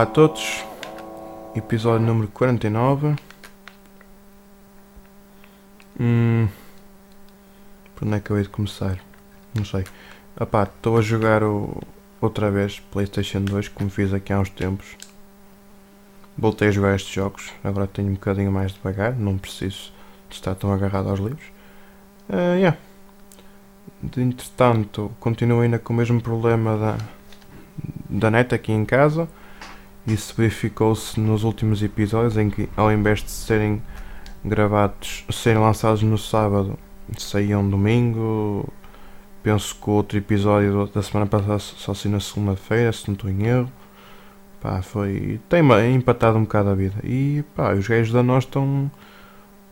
Olá a todos, episódio número 49. Hum, por onde é que eu hei de começar? Não sei. Epá, estou a jogar o, outra vez PlayStation 2, como fiz aqui há uns tempos. Voltei a jogar estes jogos, agora tenho um bocadinho mais devagar, não preciso de estar tão agarrado aos livros. Uh, yeah. De, entretanto, continuo ainda com o mesmo problema da, da net aqui em casa. Isso verificou-se nos últimos episódios em que, ao invés de serem gravados, serem lançados no sábado, saíam domingo. Penso que o outro episódio da semana passada só saiu na segunda-feira, se não estou em erro. Pá, foi. Tem empatado um bocado a vida. E pá, os gajos da nós estão.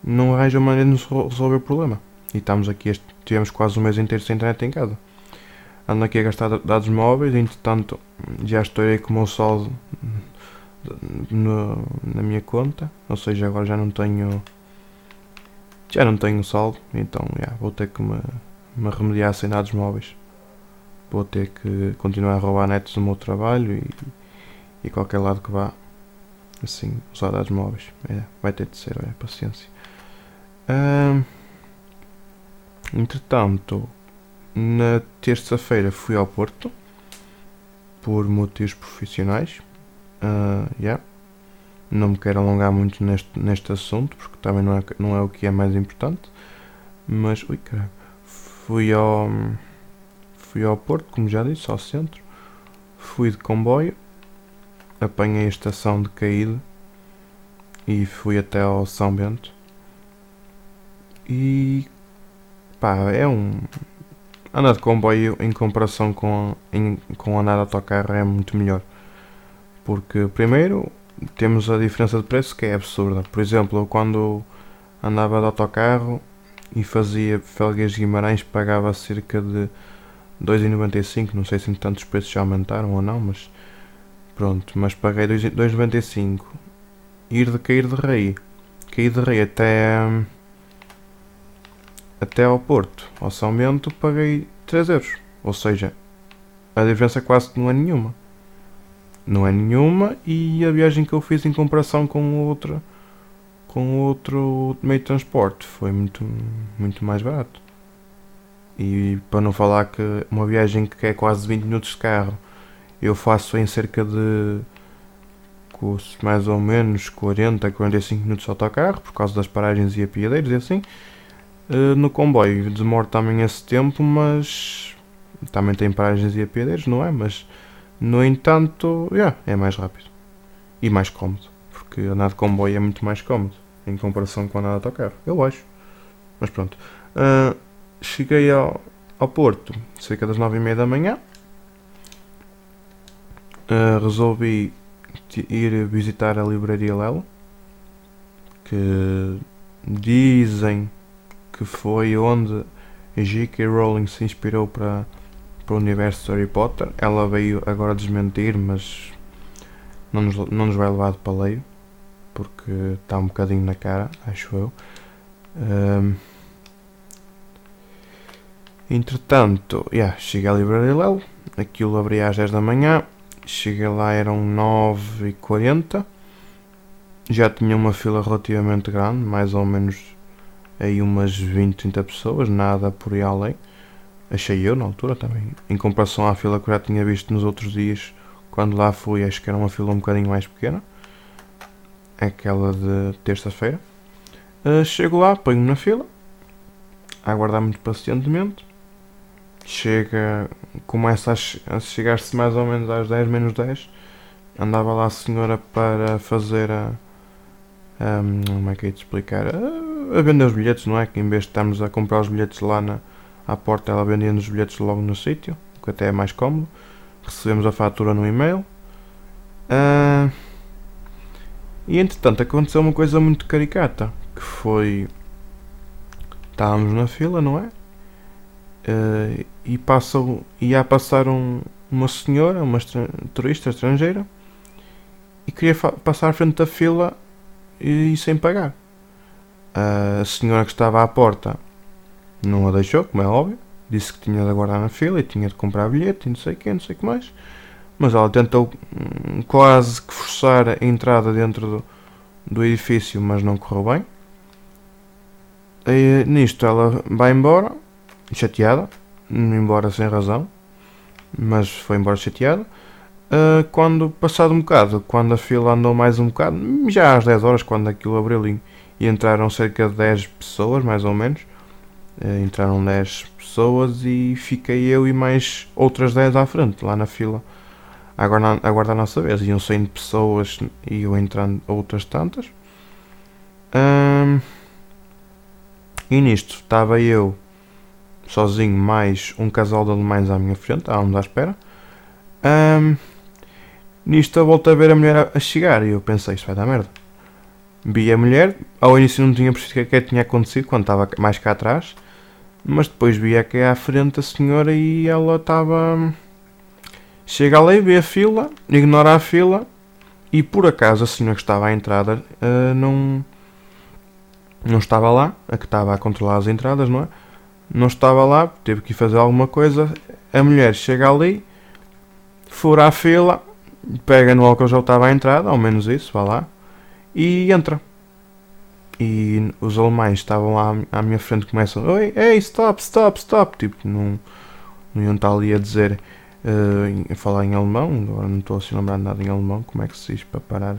Não arranjam maneira de nos resolver o problema. E estamos aqui, este, tivemos quase um mês inteiro sem internet em casa. Ando aqui a gastar dados móveis, entretanto já estou aí com o meu saldo no, na minha conta. Ou seja, agora já não tenho. Já não tenho saldo, então já, vou ter que me, me remediar sem dados móveis. Vou ter que continuar a roubar netos do meu trabalho e, e qualquer lado que vá. Assim, usar dados móveis. É, vai ter de ser, olha, paciência. entretanto, na terça-feira fui ao Porto por motivos profissionais. Uh, yeah. Não me quero alongar muito neste, neste assunto porque também não é, não é o que é mais importante. Mas, ui, caralho, fui ao, fui ao Porto, como já disse, ao centro. Fui de comboio, apanhei a estação de Caído e fui até ao São Bento. E pá, é um. Andar de comboio em comparação com, em, com andar de autocarro é muito melhor. Porque, primeiro, temos a diferença de preço que é absurda. Por exemplo, quando andava de autocarro e fazia Felgueiras Guimarães, pagava cerca de 2,95. Não sei se tantos preços já aumentaram ou não, mas pronto. Mas paguei 2,95. Ir de cair de rei. Cair de rei até até ao Porto, ao São Bento, paguei 3 euros. Ou seja, a diferença quase não é nenhuma. Não é nenhuma e a viagem que eu fiz em comparação com outra com outro meio de transporte foi muito, muito mais barato. E para não falar que uma viagem que é quase 20 minutos de carro eu faço em cerca de mais ou menos 40, 45 minutos de autocarro por causa das paragens e apiadeiros e assim. Uh, no comboio demora também esse tempo, mas também tem paragens e apiadeiros, não é? Mas no entanto, yeah, é mais rápido e mais cómodo, porque andar de comboio é muito mais cómodo em comparação com andar de autocarro, eu acho. Mas pronto, uh, cheguei ao, ao Porto cerca das nove e meia da manhã. Uh, resolvi ir visitar a livraria Lelo, que dizem que foi onde J.K. Rowling se inspirou para, para o universo de Harry Potter. Ela veio agora desmentir, mas não nos, não nos vai levar de paleio, porque está um bocadinho na cara, acho eu. Um, entretanto, yeah, cheguei à livraria Lelo, aquilo abria às 10 da manhã, cheguei lá eram 9h40, já tinha uma fila relativamente grande, mais ou menos aí umas 20, 30 pessoas, nada por aí além. Achei eu na altura também. Em comparação à fila que eu já tinha visto nos outros dias, quando lá fui, acho que era uma fila um bocadinho mais pequena. Aquela de terça-feira. Uh, chego lá, ponho na fila, a aguardar muito pacientemente. Chega, começa a, a chegar-se mais ou menos às 10 menos 10. Andava lá a senhora para fazer a. Como é que é de explicar? Uh, a vender os bilhetes, não é? Que em vez de estarmos a comprar os bilhetes lá na, à porta, ela vendia os bilhetes logo no sítio, o que até é mais cómodo. Recebemos a fatura no e-mail. Uh, e entretanto aconteceu uma coisa muito caricata, que foi. Estávamos na fila, não é? Uh, e passam, ia passar um, uma senhora, uma estra turista estrangeira, e queria passar à frente da fila e, e sem pagar. A senhora que estava à porta não a deixou, como é óbvio. Disse que tinha de aguardar na fila e tinha de comprar bilhete e não sei o que, não sei o que mais. mas ela tentou hum, quase que forçar a entrada dentro do, do edifício, mas não correu bem. E, nisto ela vai embora, chateada, embora sem razão, mas foi embora chateada. Uh, quando, passado um bocado, quando a fila andou mais um bocado, já às 10 horas, quando aquilo abriu e entraram cerca de 10 pessoas, mais ou menos, uh, entraram 10 pessoas e fiquei eu e mais outras 10 à frente, lá na fila, a aguardar, a aguardar a nossa vez. Iam saindo pessoas e eu entrando outras tantas. Um, e nisto estava eu sozinho, mais um casal de alemães à minha frente, estávamos à espera. Um, Nisto eu volto a ver a mulher a chegar e eu pensei, isto vai dar merda. Vi a mulher, ao início não tinha percebido o que, é que tinha acontecido quando estava mais cá atrás, mas depois vi aqui à frente a senhora e ela estava. Chega ali, vê a fila, ignora a fila e por acaso a senhora que estava à entrada uh, não. Não estava lá, a que estava a controlar as entradas, não é? Não estava lá, teve que fazer alguma coisa. A mulher chega ali, fura a fila, pega no álcool já estava à entrada, ao menos isso, vá lá, e entra. E os alemães estavam lá à minha frente começam, oi, ei, stop, stop, stop, tipo, não, não iam estar ali a dizer, uh, a falar em alemão, agora não estou a lembrar nada em alemão, como é que se diz para parar,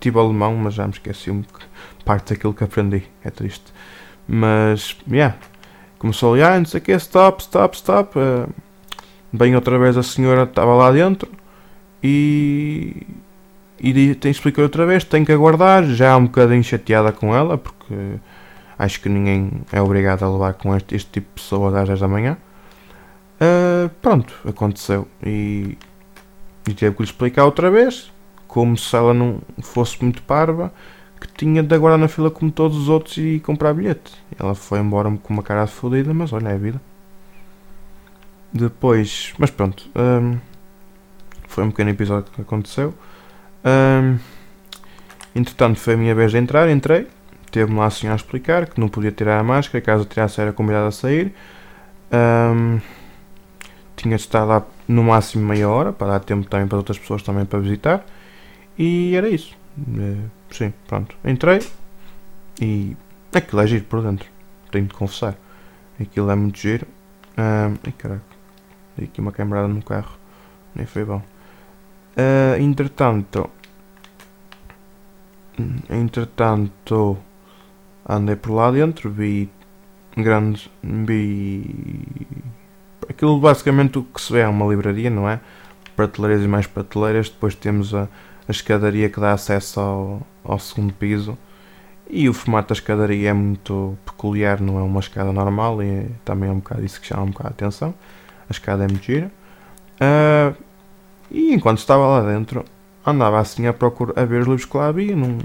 tive alemão, mas já me esqueci um parte daquilo que aprendi, é triste. Mas, yeah, começou ali, ah, não sei o que, stop, stop, stop, uh, bem outra vez a senhora estava lá dentro, e, e tem explicar outra vez, tem que aguardar, já um bocadinho chateada com ela, porque acho que ninguém é obrigado a levar com este, este tipo de pessoas às 10 da manhã. Uh, pronto, aconteceu e, e teve que lhe explicar outra vez, como se ela não fosse muito parva, que tinha de aguardar na fila como todos os outros e comprar bilhete. Ela foi embora com uma cara fodida, mas olha, é a vida. Depois, mas pronto. Um, ah, foi um pequeno episódio que aconteceu. Entretanto, foi a minha vez de entrar, entrei. Teve-me lá a senhora a explicar que não podia tirar a máscara, caso tirasse era convidado a sair. Tinha de estar lá no máximo meia hora, para dar tempo também para outras pessoas também para visitar. E era isso. Uh, sim, pronto. Entrei e aquilo é giro por dentro. Tenho de confessar. Aquilo é muito giro. Um, ai caraca, dei aqui uma quebrada no carro. Nem foi bom. Uh, entretanto, entretanto, andei por lá dentro, vi grandes, vi aquilo basicamente o que se vê é uma livraria, não é? Prateleiras e mais prateleiras, depois temos a, a escadaria que dá acesso ao, ao segundo piso. E o formato da escadaria é muito peculiar, não é uma escada normal, e também é um bocado isso que chama um bocado a atenção. A escada é muito gira. Uh, e enquanto estava lá dentro, andava assim à procura a ver os livros que lá havia. Não,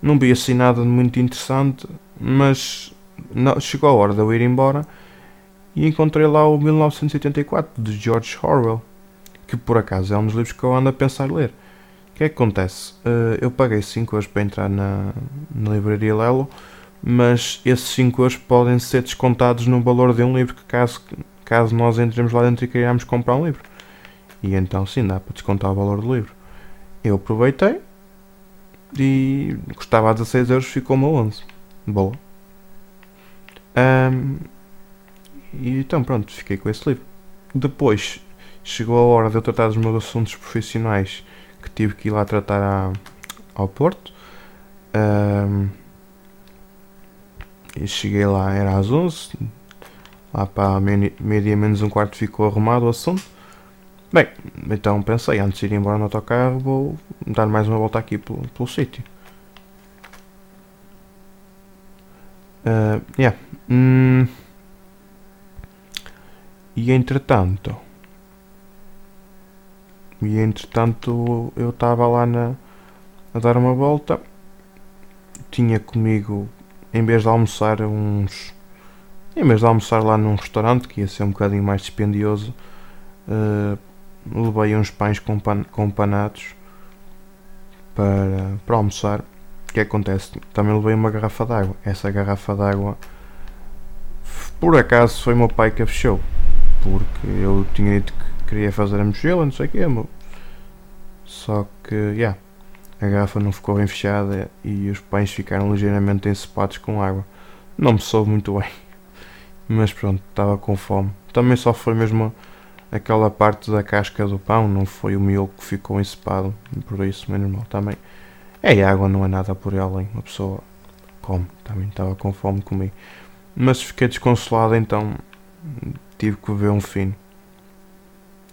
não vi assim nada de muito interessante, mas não, chegou a hora de eu ir embora e encontrei lá o 1984 de George Orwell, que por acaso é um dos livros que eu ando a pensar ler. O que é que acontece? Uh, eu paguei 5 euros para entrar na, na livraria Lelo, mas esses 5 euros podem ser descontados no valor de um livro que caso, caso nós entremos lá dentro e queiramos comprar um livro. E então sim, dá para descontar o valor do livro. Eu aproveitei e custava a 16 euros, ficou-me a 11. Boa. Um, e então pronto, fiquei com esse livro. Depois chegou a hora de eu tratar dos meus assuntos profissionais que tive que ir lá tratar a, ao Porto. Um, e cheguei lá, era às 11. Lá para meio-dia menos um quarto ficou arrumado o assunto. Bem, então pensei, antes de ir embora no autocarro, vou dar mais uma volta aqui pelo, pelo sítio. Uh, yeah. Hum. E entretanto. E entretanto eu estava lá na, a dar uma volta. Tinha comigo, em vez de almoçar uns. Em vez de almoçar lá num restaurante, que ia ser um bocadinho mais dispendioso, uh, levei uns pães com, pan, com panados para, para almoçar. O que acontece? Também levei uma garrafa d'água. Essa garrafa d'água, por acaso, foi o meu pai que a fechou. Porque eu tinha dito que queria fazer a mochila, não sei o quê. Só que, yeah, a garrafa não ficou bem fechada e os pães ficaram ligeiramente encepados com água. Não me soube muito bem. Mas pronto, estava com fome. Também só foi mesmo aquela parte da casca do pão, não foi o miolo que ficou encepado. Por isso, menos mal também. É água, não é nada por além. Uma pessoa come. Também estava com fome, comi. Mas fiquei desconsolado, então tive que ver um fino.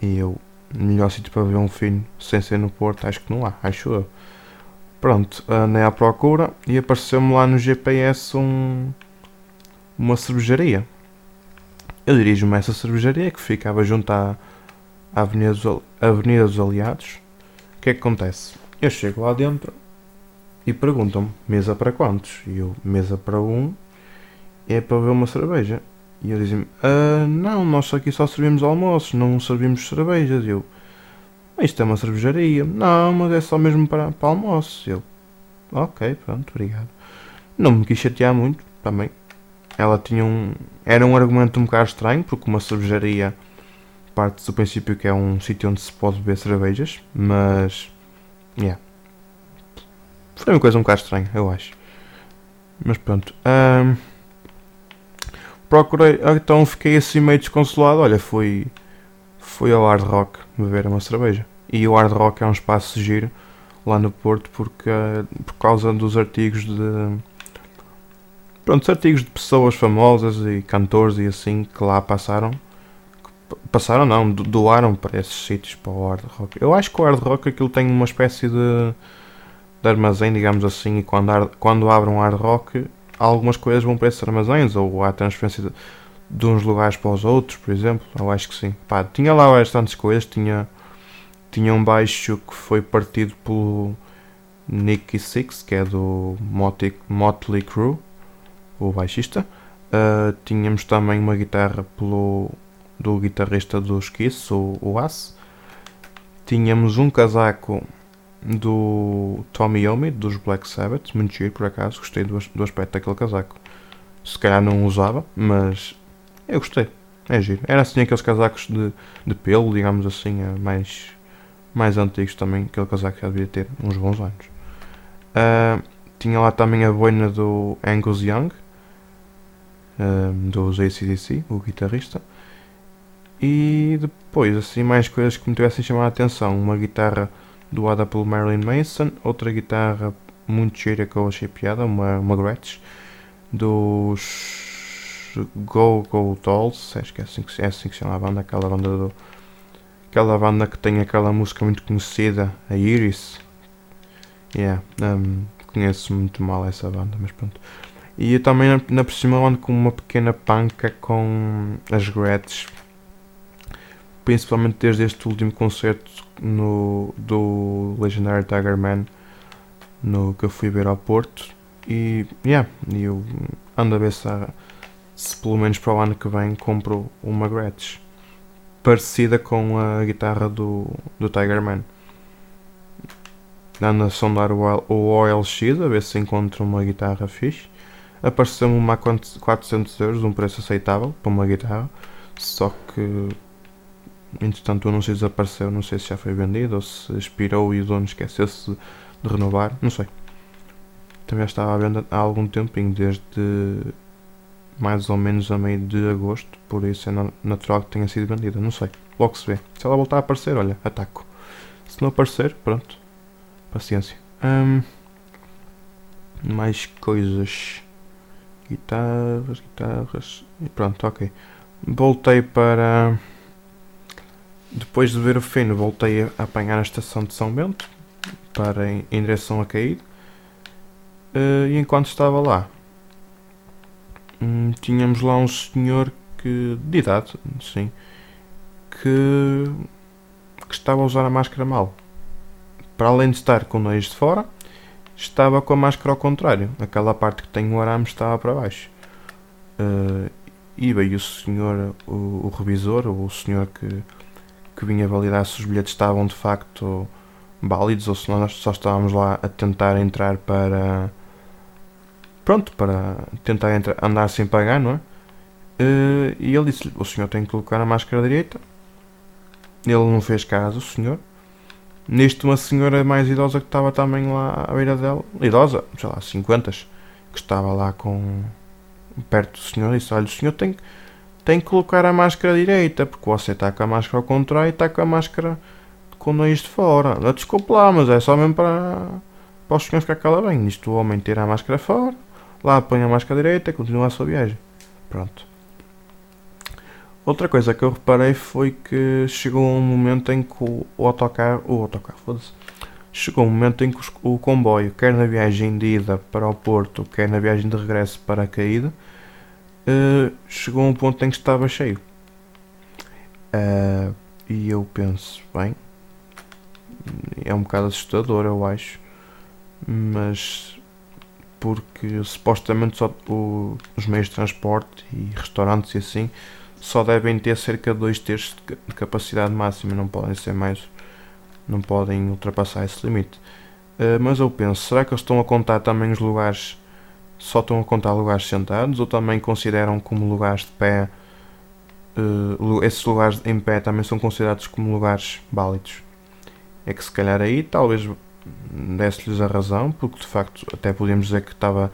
E eu, melhor sítio para ver um fino sem ser no Porto, acho que não há, acho eu. Pronto, andei à procura e apareceu-me lá no GPS um, uma cervejaria. Eu dirijo-me a essa cervejaria que ficava junto à, à Avenida, dos, Avenida dos Aliados. O que é que acontece? Eu chego lá dentro e perguntam-me, mesa para quantos? E eu, mesa para um, é para ver uma cerveja. E ele dizem-me, ah, não, nós aqui só servimos almoços, não servimos cervejas. E eu, isto é uma cervejaria. Não, mas é só mesmo para, para. E eu, ok, pronto, obrigado. Não me quis chatear muito, também. Ela tinha um. Era um argumento um bocado estranho, porque uma cervejaria parte do princípio que é um sítio onde se pode beber cervejas, mas. Yeah. Foi uma coisa um bocado estranha, eu acho. Mas pronto. Um, procurei, então fiquei assim meio desconsolado. Olha, fui, fui ao Hard Rock beber uma cerveja. E o Hard Rock é um espaço giro lá no Porto porque, por causa dos artigos de. Pronto, artigos de pessoas famosas e cantores e assim que lá passaram. Passaram não, doaram para esses sítios para o Hard Rock. Eu acho que o Hard Rock aquilo tem uma espécie de, de armazém, digamos assim, e quando, quando abrem um Hard Rock algumas coisas vão para esses armazéns ou há transferência de, de, uns lugares para os outros, por exemplo. Eu acho que sim. Pá, tinha lá bastantes coisas. Tinha, tinha um baixo que foi partido pelo Nicky Six, que é do Motley, Motley Crue, o baixista. Uh, tínhamos também uma guitarra pelo, do guitarrista dos Kiss, o, o Ace. Tínhamos um casaco do Tommy Yomi, dos Black Sabbath, muito giro por acaso, gostei do, do aspecto daquele casaco. Se calhar não usava, mas eu gostei, é giro. Era assim aqueles casacos de, de pelo, digamos assim, é mais, mais antigos também, aquele casaco já devia ter uns bons anos. Uh, tinha lá também a boina do Angus Young, uh, dos ACDC, o guitarrista. E depois, assim, mais coisas que me tivessem chamado a atenção. Uma guitarra doada pelo Marilyn Manson, outra guitarra muito cheira que eu achei piada, uma, uma Gretsch, dos Go Go Dolls, acho que é assim que, é assim que se chama a banda, aquela banda do, aquela banda que tem aquela música muito conhecida, a Iris. Yeah, um, conheço muito mal essa banda, mas pronto. E eu também na, por cima ando com uma pequena panca com as Gretsch principalmente desde este último concerto no, do Legendary Tiger Man no, que eu fui ver ao Porto. E yeah, eu ando a ver se, se pelo menos para o ano que vem compro uma Gretsch parecida com a guitarra do, do Tiger Man. Ando a sondar o, o OLX a ver se encontro uma guitarra fixe apareceu-me uma a 400 euros um preço aceitável para uma guitarra só que Entretanto, o anúncio desapareceu. Não sei se já foi vendido ou se expirou e o dono esqueceu-se de renovar. Não sei. Também já estava à venda há algum tempinho, desde mais ou menos a meio de agosto. Por isso é natural que tenha sido vendida. Não sei. Logo se vê. Se ela voltar a aparecer, olha, ataco. Se não aparecer, pronto. Paciência. Mais coisas. Guitarras, guitarras. E pronto, ok. Voltei para depois de ver o fino, voltei a apanhar a estação de São Bento para em, em direção a cair. Uh, e enquanto estava lá, um, tínhamos lá um senhor que, de idade, sim, que, que estava a usar a máscara mal. Para além de estar com o nariz de fora, estava com a máscara ao contrário. Aquela parte que tem o arame estava para baixo. Uh, e veio o senhor, o, o revisor, ou o senhor que que vinha validar se os bilhetes estavam de facto válidos ou se nós só estávamos lá a tentar entrar para. Pronto, para tentar entrar, andar sem pagar, não é? Uh, e ele disse: O senhor tem que colocar a máscara direita. Ele não fez caso, o senhor. Nisto, uma senhora mais idosa que estava também lá à beira dela, idosa, sei lá, 50, que estava lá com. perto do senhor, disse: Olha, o senhor tem, tem que colocar a máscara direita, porque você está com a máscara ao contrário e está com a máscara com o de fora. Desculpe lá, mas é só mesmo para, para os senhores ficar cala bem. Isto o homem tira a máscara fora, lá põe a máscara direita e continua a sua viagem. Pronto. Outra coisa que eu reparei foi que chegou um momento em que o autocarro, o autocarro, foda-se, chegou um momento em que o comboio, quer na viagem de ida para o Porto, quer na viagem de regresso para a caída, uh, chegou a um ponto em que estava cheio. Uh, e eu penso, bem, é um bocado assustador, eu acho, mas porque supostamente só o, os meios de transporte e restaurantes e assim só devem ter cerca de 2 terços de capacidade máxima, não podem ser mais, não podem ultrapassar esse limite. Uh, mas eu penso, será que eles estão a contar também os lugares, só estão a contar lugares sentados ou também consideram como lugares de pé, uh, esses lugares em pé também são considerados como lugares válidos? É que se calhar aí talvez desse-lhes a razão, porque de facto até podíamos dizer que estava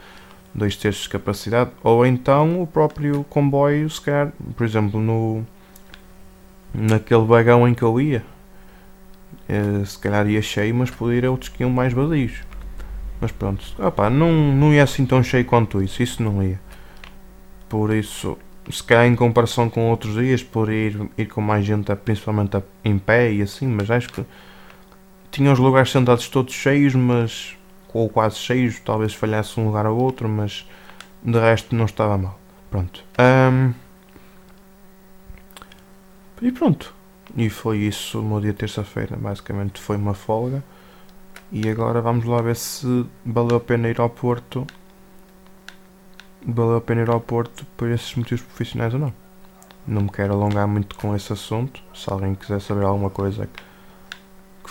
dois terços de capacidade, ou então o próprio comboio, se calhar, por exemplo, no naquele vagão em que eu ia, eh, se calhar ia cheio, mas podia ir a outros que iam mais vazios. Mas pronto, opa, não, não ia assim tão cheio quanto isso, isso não ia. Por isso, se calhar em comparação com outros dias, por ir, ir com mais gente, principalmente em pé e assim, mas acho que tinha os lugares sentados todos cheios, mas ou quase cheios, talvez falhasse um lugar ou outro, mas de resto não estava mal. Pronto. Um, e pronto. E foi isso no dia terça-feira. Basicamente foi uma folga. E agora vamos lá ver se valeu a pena ir ao Porto. Valeu a pena ir ao Porto por esses motivos profissionais ou não. Não me quero alongar muito com esse assunto. Se alguém quiser saber alguma coisa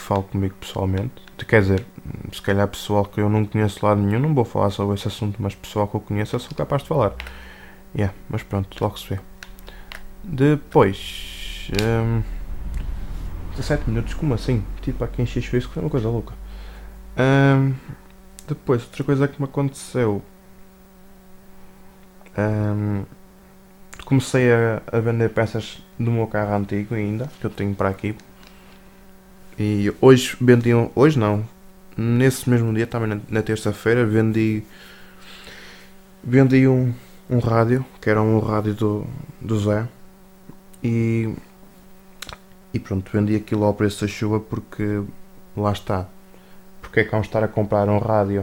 fale comigo pessoalmente. Quer dizer, se calhar pessoal que eu não conheço lado nenhum, não vou falar sobre esse assunto, mas pessoal que eu conheço eu sou capaz de falar. Yeah, mas pronto, logo se vê. Depois. Um, 17 minutos, como assim? Tipo, há quem enche isso que é uma coisa louca. Um, depois, outra coisa que me aconteceu. Um, comecei a, a, vender peças do meu carro antigo ainda, que eu tenho para aqui. E hoje vendi Hoje não, nesse mesmo dia, também na, na terça-feira, vendi vendi um, um rádio, que era um rádio do, do Zé, e, e pronto, vendi aquilo ao preço da chuva porque lá está. Porque é que vamos estar a comprar um rádio?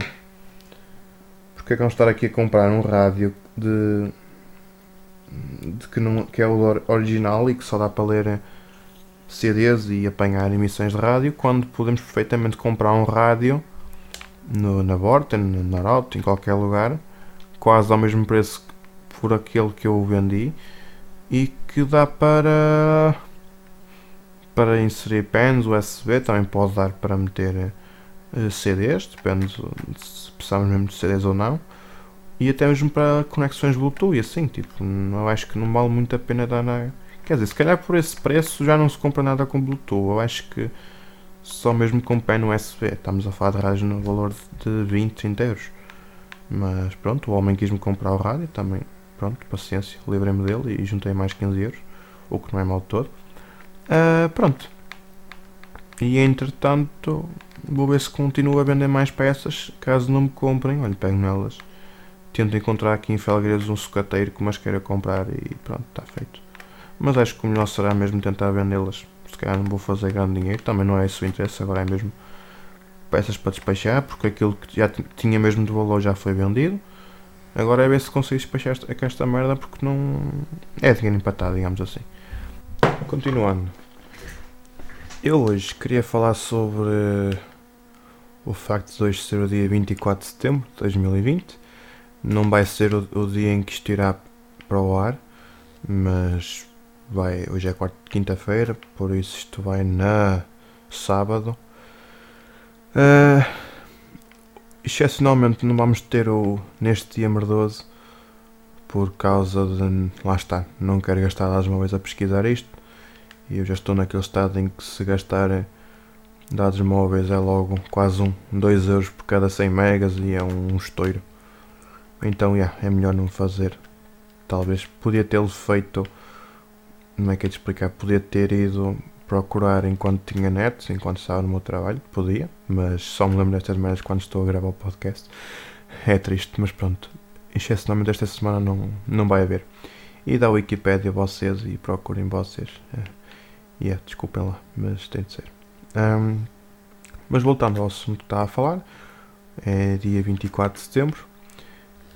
Porque é que vamos estar aqui a comprar um rádio de, de que, não, que é o original e que só dá para ler CDs e apanhar emissões de rádio, quando podemos perfeitamente comprar um rádio no, na Vorten, na Arauto, em qualquer lugar, quase ao mesmo preço por aquele que eu vendi e que dá para para inserir pens USB, também pode dar para meter uh, CDs, depende se precisamos mesmo de CDs ou não, e até mesmo para conexões Bluetooth e assim, tipo, eu acho que não vale muito a pena dar na, Quer dizer, se calhar por esse preço já não se compra nada com Bluetooth. Eu acho que só mesmo com pen USB. Estamos a falar de rádios no valor de 20, 30 euros. Mas pronto, o homem quis-me comprar o rádio também. Pronto, paciência, livrei-me dele e juntei mais 15 euros. O que não é mal de todo. Uh, pronto. E entretanto, vou ver se continuo a vender mais peças. Caso não me comprem, olha, pego nelas. Tento encontrar aqui em Felgueiras um sucateiro que mais queira comprar e pronto, está feito. Mas acho que o melhor será mesmo tentar vendê-las. Se calhar não vou fazer grande dinheiro, também não é esse o interesse, agora é mesmo peças para despachar, porque aquilo que já tinha mesmo de valor já foi vendido. Agora é ver se consigo despachar esta, esta merda porque não. É dinheiro empatado, digamos assim. Continuando. Eu hoje queria falar sobre o facto de hoje ser o dia 24 de setembro de 2020. Não vai ser o, o dia em que isto irá para o ar, mas vai, hoje é quarta, quinta-feira, por isso isto vai na sábado. Uh, excepcionalmente não vamos ter o neste dia merdoso por causa de lá está, não quero gastar mais uma vez a pesquisar isto e eu já estou naquele estado em que se gastar dados móveis é logo quase um 2 euros por cada 100 megas e é um estouro. Então, yeah, é melhor não fazer. Talvez podia tê-lo feito. Como é que é de explicar? Podia ter ido procurar enquanto tinha net, enquanto estava no meu trabalho. Podia, mas só me lembro destas merdas quando estou a gravar o podcast. É triste, mas pronto. Excepcionalmente esta semana não, não vai haver. E dá a Wikipédia a vocês e procurem vocês. É. Yeah, desculpem lá, mas tem de ser. Um, mas voltando ao assunto que estava a falar, é dia 24 de setembro.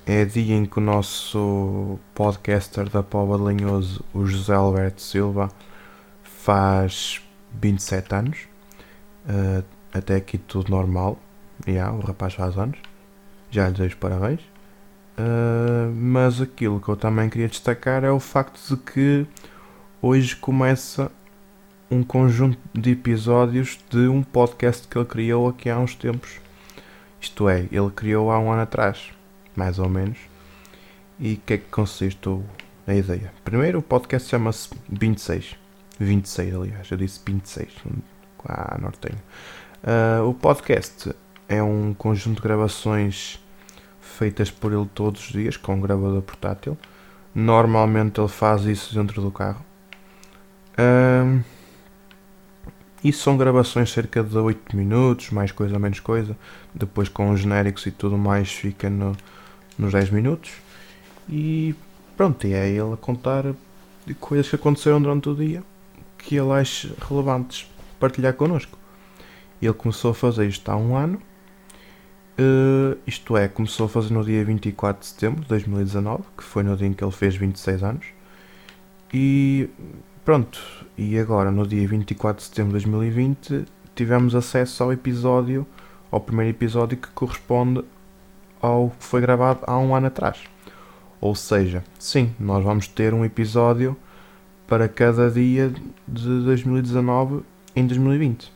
É dia em que o nosso podcaster da Pova de Linhoso, o José Alberto Silva, faz 27 anos. Uh, até aqui tudo normal. Yeah, o rapaz faz anos. Já lhe desejo parabéns. Uh, mas aquilo que eu também queria destacar é o facto de que hoje começa um conjunto de episódios de um podcast que ele criou aqui há uns tempos. Isto é, ele criou há um ano atrás, mais ou menos. E o que é que consiste a ideia? Primeiro, o podcast chama-se 26. 26, aliás, eu disse 26. Ah, nortenho. Uh, o podcast é um conjunto de gravações feitas por ele todos os dias com um gravador portátil. Normalmente ele faz isso dentro do carro. Isso são gravações cerca de 8 minutos, mais coisa, menos coisa. Depois com os genéricos e tudo mais fica no, nos 10 minutos. E pronto, e é ele a contar coisas que aconteceram durante o dia que ele acha relevantes partilhar connosco. Ele começou a fazer isto há um ano. Uh, isto é, começou a fazer no dia 24 de setembro de 2019, que foi no dia em que ele fez 26 anos. E Pronto, e agora no dia 24 de setembro de 2020 tivemos acesso ao episódio, ao primeiro episódio que corresponde ao que foi gravado há um ano atrás. Ou seja, sim, nós vamos ter um episódio para cada dia de 2019 em 2020.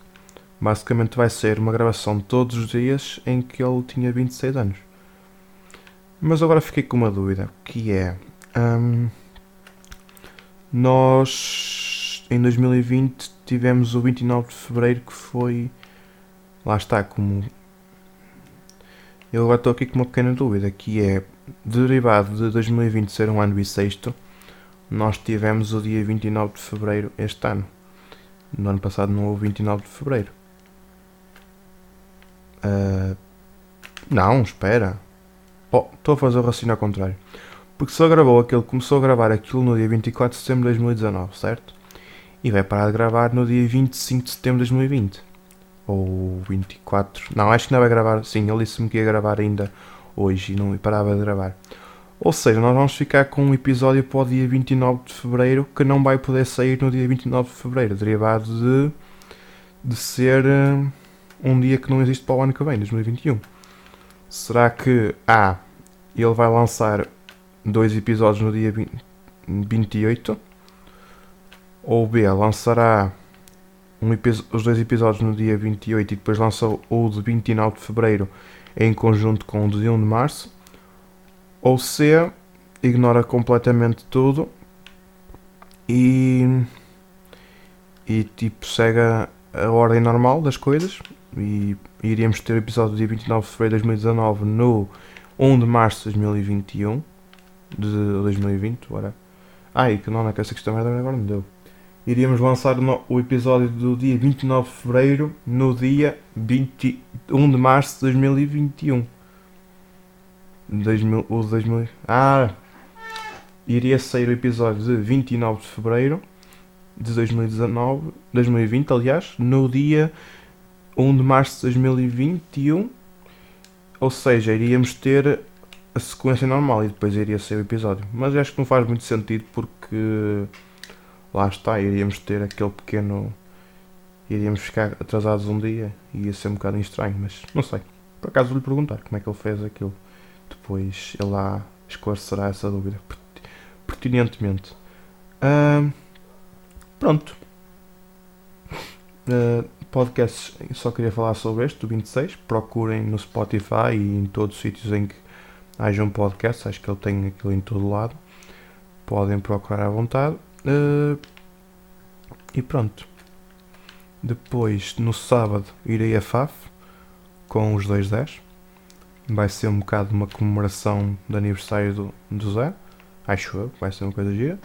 Basicamente vai ser uma gravação de todos os dias em que ele tinha 26 anos. Mas agora fiquei com uma dúvida, que é... Hum, nós, em 2020, tivemos o 29 de Fevereiro que foi. Lá está, como. Eu agora estou aqui com uma pequena dúvida, que é, derivado de 2020 ser um ano bissexto, nós tivemos o dia 29 de Fevereiro este ano. No ano passado não houve 29 de Fevereiro. Uh, não, espera. Oh, estou a fazer o raciocínio ao contrário. Porque só gravou aquele, começou a gravar aquilo no dia 24 de setembro de 2019, certo? E vai parar de gravar no dia 25 de setembro de 2020. Ou 24. Não, acho que não vai gravar. Sim, ele disse-me que ia gravar ainda hoje e não parava de gravar. Ou seja, nós vamos ficar com um episódio para o dia 29 de fevereiro que não vai poder sair no dia 29 de fevereiro, derivado de, de ser uh, um dia que não existe para o ano que vem, 2021. Será que A. Ah, ele vai lançar dois episódios no dia 28. Ou B, lançará um os dois episódios no dia 28 e depois lança o de 29 de Fevereiro em conjunto com o de 1 de Março. Ou C, ignora completamente tudo e, e tipo segue a, a ordem normal das coisas e iríamos ter o episódio do dia 29 de Fevereiro de 2019 no 1 de Março de 2021 de 2020, ora. Ai, que não, não é que essa questão agora me deu. Iríamos lançar o episódio do dia 29 de Fevereiro no dia 21 de Março de 2021. 2000, o 2000, ah! Iria sair o episódio de 29 de Fevereiro de 2019, 2020, aliás, no dia 1 de Março de 2021. Ou seja, iríamos ter a sequência normal e depois iria ser o episódio. Mas acho que não faz muito sentido porque lá está, iríamos ter aquele pequeno. iríamos ficar atrasados um dia e ia ser um bocado estranho, mas não sei. Por acaso vou-lhe perguntar como é que ele fez aquilo. Depois ele lá esclarecerá essa dúvida pertinentemente. Uh, pronto. Uh, podcasts, só queria falar sobre este, do 26. Procurem no Spotify e em todos os sítios em que haja um podcast, acho que ele tem aquilo em todo lado. Podem procurar à vontade. Uh, e pronto. Depois, no sábado, irei a FAF com os 210. Vai ser um bocado uma comemoração de aniversário do, do Zé. Acho eu, vai ser uma coisa gira.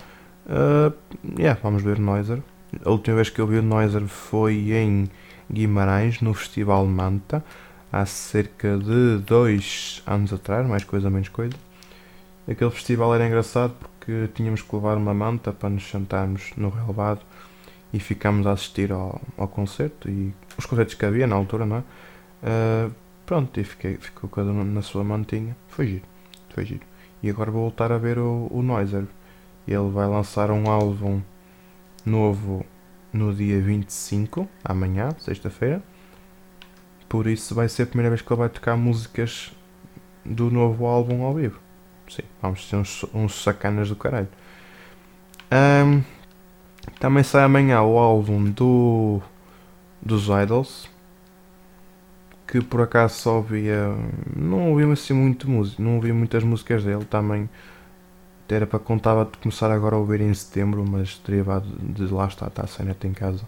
Uh, yeah, vamos ver Noiser. A última vez que eu vi o Noiser foi em Guimarães, no Festival Manta, há cerca de dois anos atrás, mais coisa menos coisa. Aquele festival era engraçado porque tínhamos que levar uma manta para nos sentarmos no relevado e ficámos a assistir ao, ao concerto e os concertos que havia na altura, não é? Uh, pronto, e fiquei, ficou cada um na sua mantinha. Foi giro, foi giro. E agora vou voltar a ver o, o Noiser. Ele vai lançar um álbum novo no dia 25, amanhã, sexta-feira. Por isso vai ser a primeira vez que ele vai tocar músicas do novo álbum ao vivo. Sim, vamos ser uns, uns sacanas do caralho. Um, também sai amanhã o álbum do dos Idols. Que por acaso só ouvia. Não ouvi assim muito música. Não ouvi muitas músicas dele. Também era para contava de começar agora a ouvir em setembro, mas derivado de lá está, está sem net em casa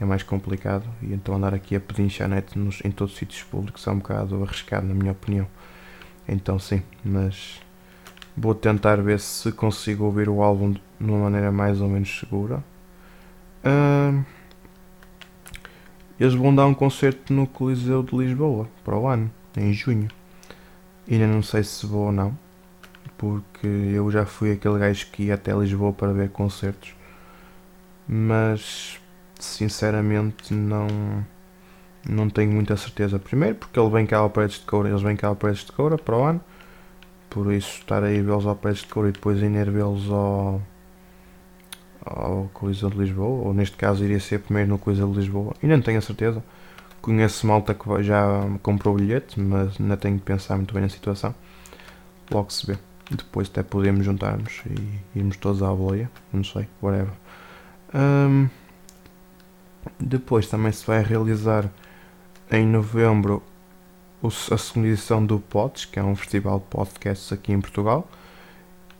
é mais complicado e então andar aqui a pedinchar net nos, em todos os sítios públicos é um bocado arriscado na minha opinião. Então sim, mas vou tentar ver se consigo ouvir o álbum de uma maneira mais ou menos segura. Uh, eles vão dar um concerto no Coliseu de Lisboa para o ano, em junho. Ainda não sei se vou ou não porque eu já fui aquele gajo que ia até Lisboa para ver concertos, mas sinceramente não não tenho muita certeza. Primeiro porque ele vem cá ao Paredes de Coura, eles vêm cá ao Paredes de Coura para o ano, por isso estar aí vê-los ao Paredes de Coura e depois ir vê-los ao ao de Lisboa, ou neste caso iria ser primeiro no Coliseu de Lisboa, ainda não tenho a certeza. Conheço malta que já comprou o bilhete, mas ainda tenho que pensar muito bem na situação. Logo se vê. Depois até podemos juntar-nos e irmos todos à boleia. Não sei, whatever. Um, depois também se vai realizar em novembro a segunda edição do Pods, que é um festival de podcasts aqui em Portugal.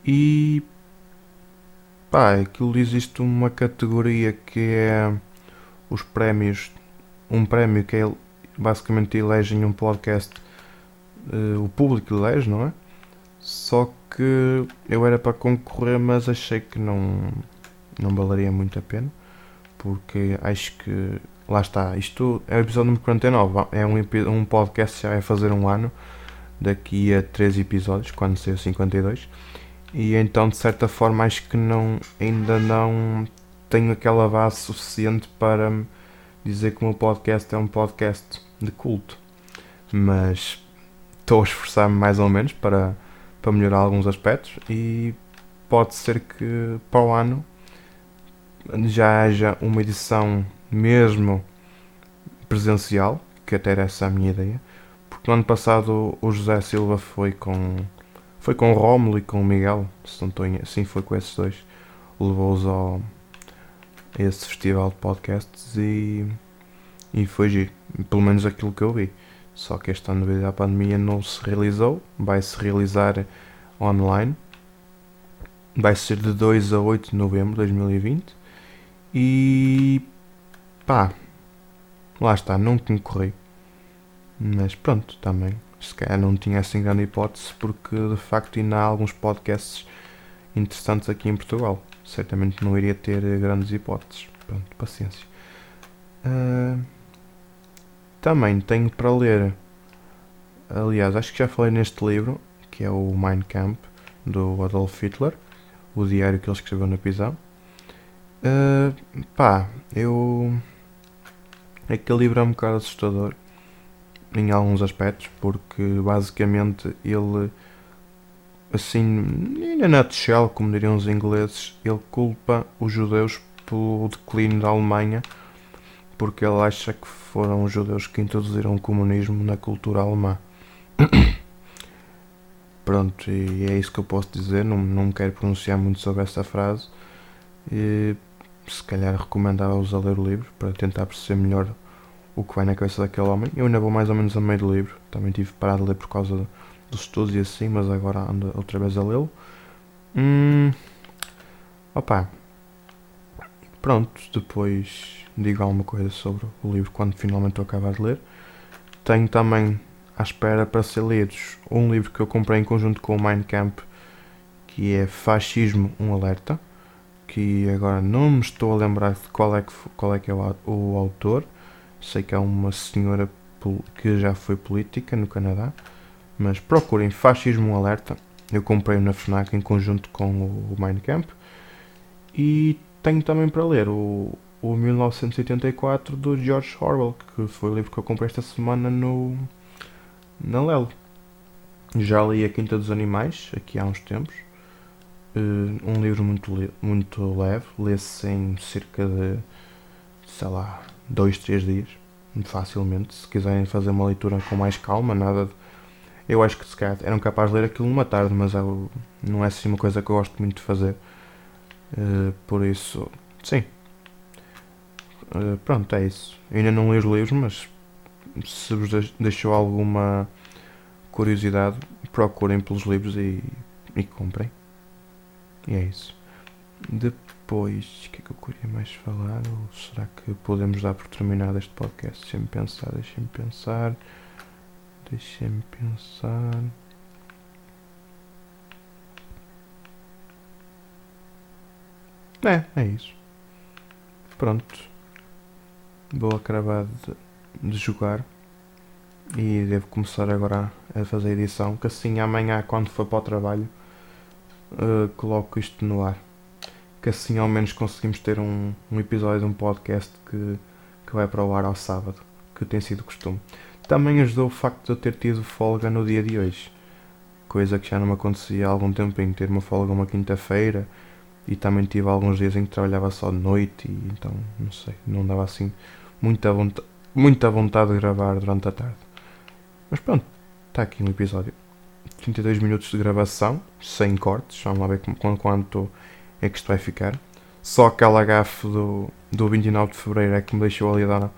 E pá, aquilo existe uma categoria que é os prémios, um prémio que é basicamente elegem um podcast, uh, o público elege, não é? Só que eu era para concorrer, mas achei que não, não valeria muito a pena. Porque acho que. Lá está, isto é o episódio número 49. É um, um podcast já vai fazer um ano. Daqui a 3 episódios, quando ser 52. E então, de certa forma, acho que não, ainda não tenho aquela base suficiente para dizer que o meu podcast é um podcast de culto. Mas estou a esforçar-me mais ou menos para para melhorar alguns aspectos e pode ser que para o ano já haja uma edição mesmo presencial, que até era essa a minha ideia, porque no ano passado o José Silva foi com foi com o Rómulo e com o Miguel, se não estou sim foi com esses dois, levou-os ao a esse festival de podcasts e, e foi giro, pelo menos aquilo que eu vi. Só que este ano, devido à pandemia, não se realizou. Vai se realizar online. Vai ser de 2 a 8 de novembro de 2020. E pá, lá está, não concorri. Mas pronto, também. Se calhar não tinha assim grande hipótese, porque de facto ainda há alguns podcasts interessantes aqui em Portugal. Certamente não iria ter grandes hipóteses. Pronto, paciência. Uh, também tenho para ler, aliás, acho que já falei neste livro, que é o Mein Kampf, do Adolf Hitler, o diário que ele escreveu na prisão. Uh, pá, eu. Aquele livro é um bocado assustador em alguns aspectos, porque basicamente ele, assim, na nutshell, como diriam os ingleses, ele culpa os judeus pelo declínio da Alemanha porque ele acha que foram os judeus que introduziram o comunismo na cultura alemã. Pronto, e é isso que eu posso dizer. Não, não quero pronunciar muito sobre essa frase. E, se calhar recomendava-vos a ler o livro para tentar perceber melhor o que vai na cabeça daquele homem. Eu ainda vou mais ou menos a meio do livro. Também tive parado de ler por causa dos estudos e assim, mas agora ando outra vez a lê-lo. Hum, opa, pronto, depois digo alguma coisa sobre o livro quando finalmente a acabar de ler. Tenho também à espera para ser lidos um livro que eu comprei em conjunto com o Mein Camp, que é Fascismo, um alerta, que agora não me estou a lembrar de qual é que, qual é, que é o, o autor. Sei que é uma senhora que já foi política no Canadá, mas procurem Fascismo, alerta. Eu comprei na FNAC em conjunto com o Mein Camp. E tenho também para ler o, o 1984 do George Orwell, que foi o livro que eu comprei esta semana no na Lelo. Já li A Quinta dos Animais, aqui há uns tempos. Uh, um livro muito, muito leve, lê-se em cerca de, sei lá, 2, 3 dias, facilmente. Se quiserem fazer uma leitura com mais calma, nada de... Eu acho que se calhar eram capazes de ler aquilo numa tarde, mas eu, não é assim uma coisa que eu gosto muito de fazer. Uh, por isso, sim. Uh, pronto, é isso. Eu ainda não li os livros, mas se vos deixou alguma curiosidade, procurem pelos livros e, e comprem. E é isso. Depois, o que é que eu queria mais falar? Ou será que podemos dar por terminado este podcast? Deixem-me pensar, deixem-me pensar. Deixem-me pensar. É, é isso. Pronto. Vou acabar de de jogar e devo começar agora a fazer edição, que assim amanhã quando for para o trabalho uh, coloco isto no ar. Que assim ao menos conseguimos ter um, um episódio de um podcast que, que vai para o ar ao sábado, que tem sido costume. Também ajudou o facto de eu ter tido folga no dia de hoje, coisa que já não me acontecia há algum tempo em ter uma folga uma quinta-feira e também tive alguns dias em que trabalhava só de noite e então não sei, não dava assim muita vontade muita vontade de gravar durante a tarde. Mas pronto, está aqui um episódio. 32 minutos de gravação, sem cortes. Vamos lá ver com, quanto é que isto vai ficar. Só aquela gafe do, do 29 de Fevereiro é que me deixou ali dar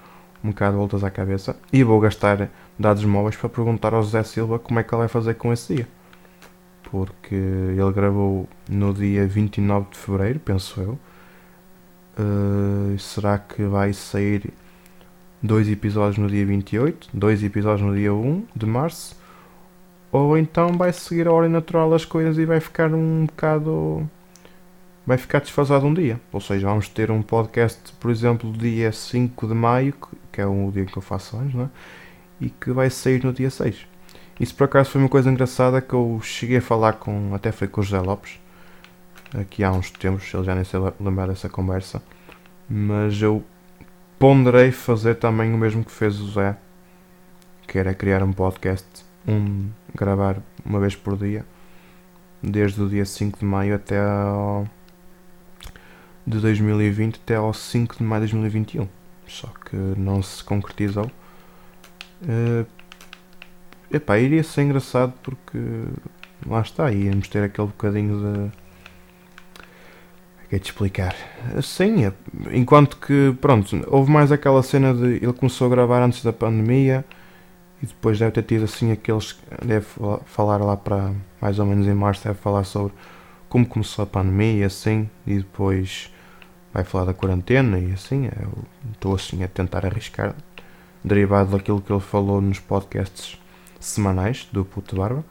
um bocado de voltas à cabeça. E vou gastar dados móveis para perguntar ao José Silva como é que ele vai fazer com esse dia. Porque ele gravou no dia 29 de Fevereiro, penso eu. Uh, será que vai sair dois episódios no dia 28, dois episódios no dia 1 de março, ou então vai seguir a ordem natural das coisas e vai ficar um bocado. vai ficar desfasado um dia. Ou seja, vamos ter um podcast, por exemplo, dia 5 de maio, que é o dia que eu faço anos, né? e que vai sair no dia 6. Isso por acaso foi uma coisa engraçada que eu cheguei a falar com. até foi com o José Lopes, aqui há uns tempos, ele já nem se lembrar dessa conversa, mas eu ponderei fazer também o mesmo que fez o Zé, que era criar um podcast, um gravar uma vez por dia, desde o dia 5 de maio até ao, de 2020 até ao 5 de maio de 2021. Só que não se concretizou. Uh, epá, iria ser engraçado porque lá está, íamos ter aquele bocadinho de que é de explicar? Sim, é, enquanto que, pronto, houve mais aquela cena de ele começou a gravar antes da pandemia e depois deve ter tido assim aqueles. Deve falar lá para mais ou menos em março, deve falar sobre como começou a pandemia assim e depois vai falar da quarentena e assim. Eu estou assim a tentar arriscar, derivado daquilo que ele falou nos podcasts semanais do Puto Barba.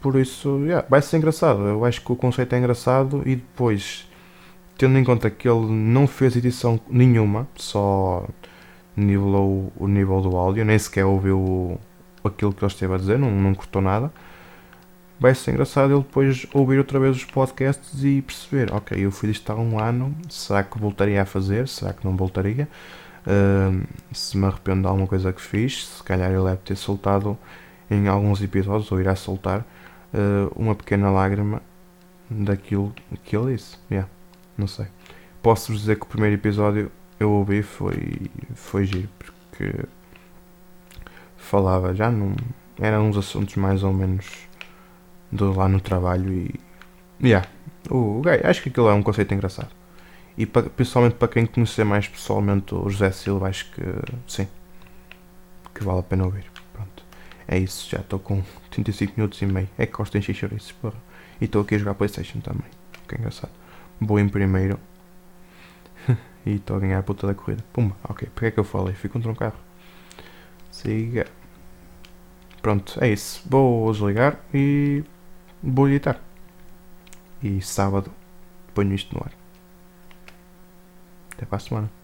Por isso, yeah, vai ser engraçado. Eu acho que o conceito é engraçado e depois tendo em conta que ele não fez edição nenhuma, só nivelou o nível do áudio, nem sequer ouviu aquilo que ele esteve a dizer, não, não cortou nada. Vai ser engraçado ele depois ouvir outra vez os podcasts e perceber: ok, eu fiz isto há um ano, será que voltaria a fazer? Será que não voltaria? Uh, se me arrependo de alguma coisa que fiz, se calhar ele deve ter soltado em alguns episódios, ou irá soltar, uh, uma pequena lágrima daquilo que ele disse. Yeah não sei. Posso-vos dizer que o primeiro episódio eu ouvi foi, foi giro, porque falava já num. Eram uns assuntos mais ou menos do lá no trabalho e. Yeah, o, acho que aquilo é um conceito engraçado. E para, principalmente para quem conhecer mais pessoalmente o José Silva, acho que sim. Que vale a pena ouvir. Pronto. É isso, já estou com 35 minutos e meio. É que gosto encher chouriços, porra. E estou aqui a jogar Playstation também. Que é engraçado. Vou em primeiro. E estou a ganhar a puta da corrida. Pumba, ok, porque é que eu falei? Fui contra um carro. Siga. Pronto, é isso. Vou desligar e vou editar. E sábado ponho isto no ar. Até para a semana.